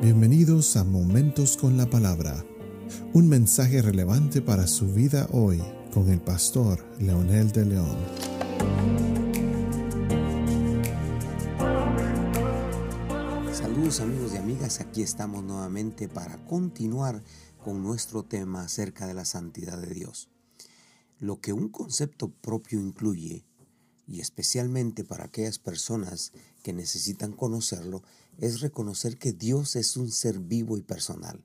Bienvenidos a Momentos con la Palabra, un mensaje relevante para su vida hoy con el pastor Leonel de León. Saludos amigos y amigas, aquí estamos nuevamente para continuar con nuestro tema acerca de la santidad de Dios. Lo que un concepto propio incluye, y especialmente para aquellas personas que necesitan conocerlo, es reconocer que Dios es un ser vivo y personal.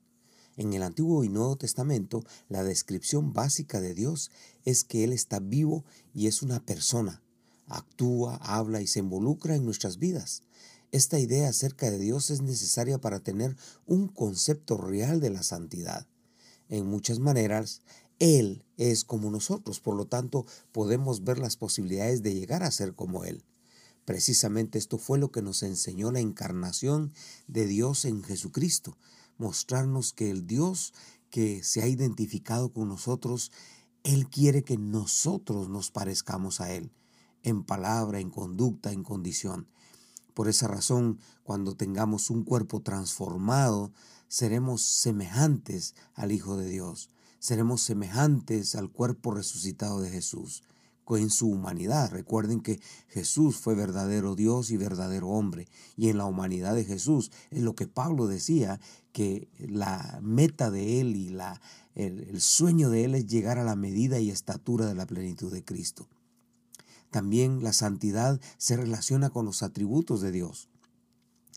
En el Antiguo y Nuevo Testamento, la descripción básica de Dios es que Él está vivo y es una persona. Actúa, habla y se involucra en nuestras vidas. Esta idea acerca de Dios es necesaria para tener un concepto real de la santidad. En muchas maneras, Él es como nosotros, por lo tanto podemos ver las posibilidades de llegar a ser como Él. Precisamente esto fue lo que nos enseñó la encarnación de Dios en Jesucristo, mostrarnos que el Dios que se ha identificado con nosotros, Él quiere que nosotros nos parezcamos a Él, en palabra, en conducta, en condición. Por esa razón, cuando tengamos un cuerpo transformado, seremos semejantes al Hijo de Dios, seremos semejantes al cuerpo resucitado de Jesús en su humanidad. Recuerden que Jesús fue verdadero Dios y verdadero hombre. Y en la humanidad de Jesús es lo que Pablo decía, que la meta de él y la, el, el sueño de él es llegar a la medida y estatura de la plenitud de Cristo. También la santidad se relaciona con los atributos de Dios.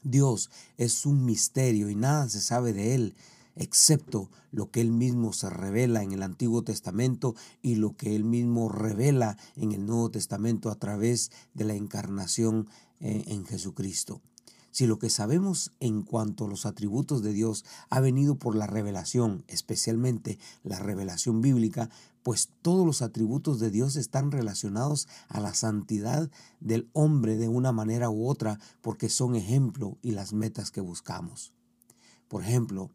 Dios es un misterio y nada se sabe de él excepto lo que él mismo se revela en el Antiguo Testamento y lo que él mismo revela en el Nuevo Testamento a través de la encarnación eh, en Jesucristo. Si lo que sabemos en cuanto a los atributos de Dios ha venido por la revelación, especialmente la revelación bíblica, pues todos los atributos de Dios están relacionados a la santidad del hombre de una manera u otra, porque son ejemplo y las metas que buscamos. Por ejemplo,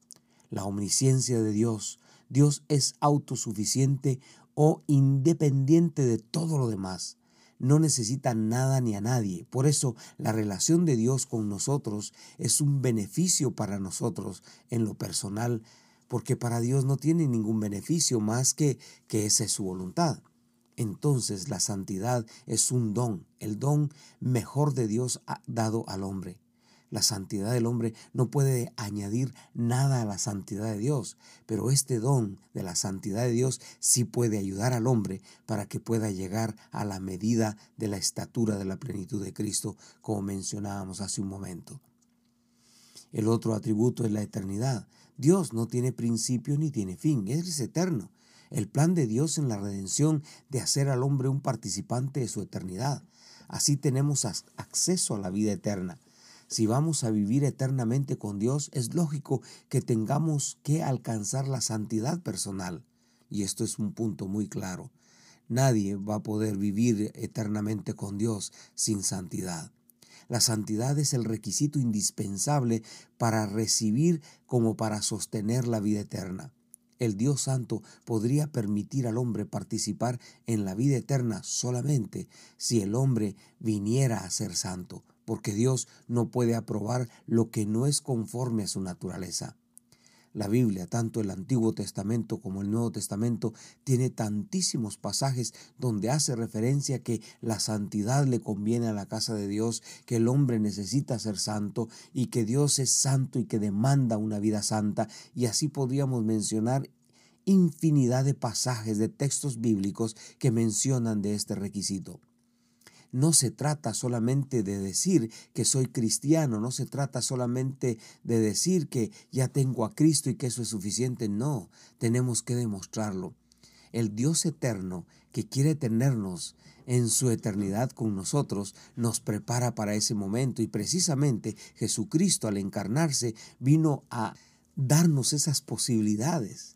la omnisciencia de Dios. Dios es autosuficiente o independiente de todo lo demás. No necesita nada ni a nadie. Por eso la relación de Dios con nosotros es un beneficio para nosotros en lo personal, porque para Dios no tiene ningún beneficio más que que esa es su voluntad. Entonces la santidad es un don, el don mejor de Dios dado al hombre. La santidad del hombre no puede añadir nada a la santidad de Dios, pero este don de la santidad de Dios sí puede ayudar al hombre para que pueda llegar a la medida de la estatura de la plenitud de Cristo, como mencionábamos hace un momento. El otro atributo es la eternidad. Dios no tiene principio ni tiene fin, es eterno. El plan de Dios en la redención de hacer al hombre un participante de su eternidad. Así tenemos acceso a la vida eterna. Si vamos a vivir eternamente con Dios, es lógico que tengamos que alcanzar la santidad personal. Y esto es un punto muy claro. Nadie va a poder vivir eternamente con Dios sin santidad. La santidad es el requisito indispensable para recibir como para sostener la vida eterna. El Dios Santo podría permitir al hombre participar en la vida eterna solamente si el hombre viniera a ser santo, porque Dios no puede aprobar lo que no es conforme a su naturaleza. La Biblia, tanto el Antiguo Testamento como el Nuevo Testamento, tiene tantísimos pasajes donde hace referencia que la santidad le conviene a la casa de Dios, que el hombre necesita ser santo y que Dios es santo y que demanda una vida santa. Y así podríamos mencionar infinidad de pasajes de textos bíblicos que mencionan de este requisito no se trata solamente de decir que soy cristiano, no se trata solamente de decir que ya tengo a Cristo y que eso es suficiente, no, tenemos que demostrarlo. El Dios eterno que quiere tenernos en su eternidad con nosotros, nos prepara para ese momento y precisamente Jesucristo al encarnarse vino a darnos esas posibilidades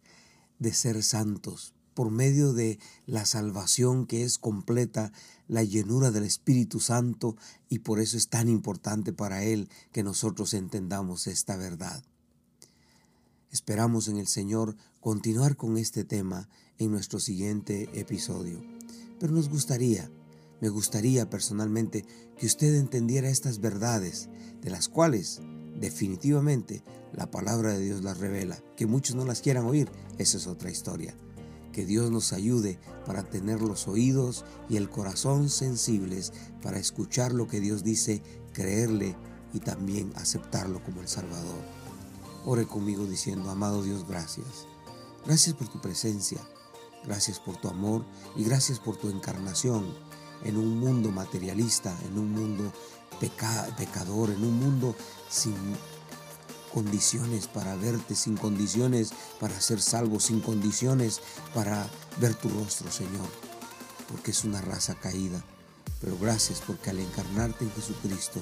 de ser santos por medio de la salvación que es completa, la llenura del Espíritu Santo, y por eso es tan importante para Él que nosotros entendamos esta verdad. Esperamos en el Señor continuar con este tema en nuestro siguiente episodio. Pero nos gustaría, me gustaría personalmente que usted entendiera estas verdades, de las cuales Definitivamente la palabra de Dios las revela. Que muchos no las quieran oír, esa es otra historia. Que Dios nos ayude para tener los oídos y el corazón sensibles para escuchar lo que Dios dice, creerle y también aceptarlo como el Salvador. Ore conmigo diciendo, amado Dios, gracias. Gracias por tu presencia, gracias por tu amor y gracias por tu encarnación en un mundo materialista, en un mundo pecador, en un mundo sin condiciones para verte, sin condiciones para ser salvo, sin condiciones para ver tu rostro, Señor, porque es una raza caída. Pero gracias porque al encarnarte en Jesucristo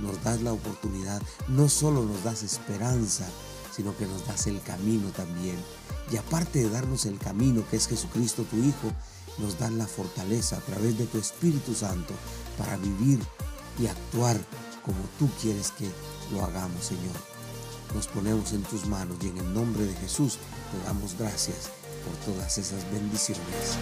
nos das la oportunidad, no solo nos das esperanza, sino que nos das el camino también. Y aparte de darnos el camino que es Jesucristo tu Hijo, nos das la fortaleza a través de tu Espíritu Santo para vivir y actuar como tú quieres que lo hagamos, Señor. Nos ponemos en tus manos y en el nombre de Jesús te damos gracias por todas esas bendiciones.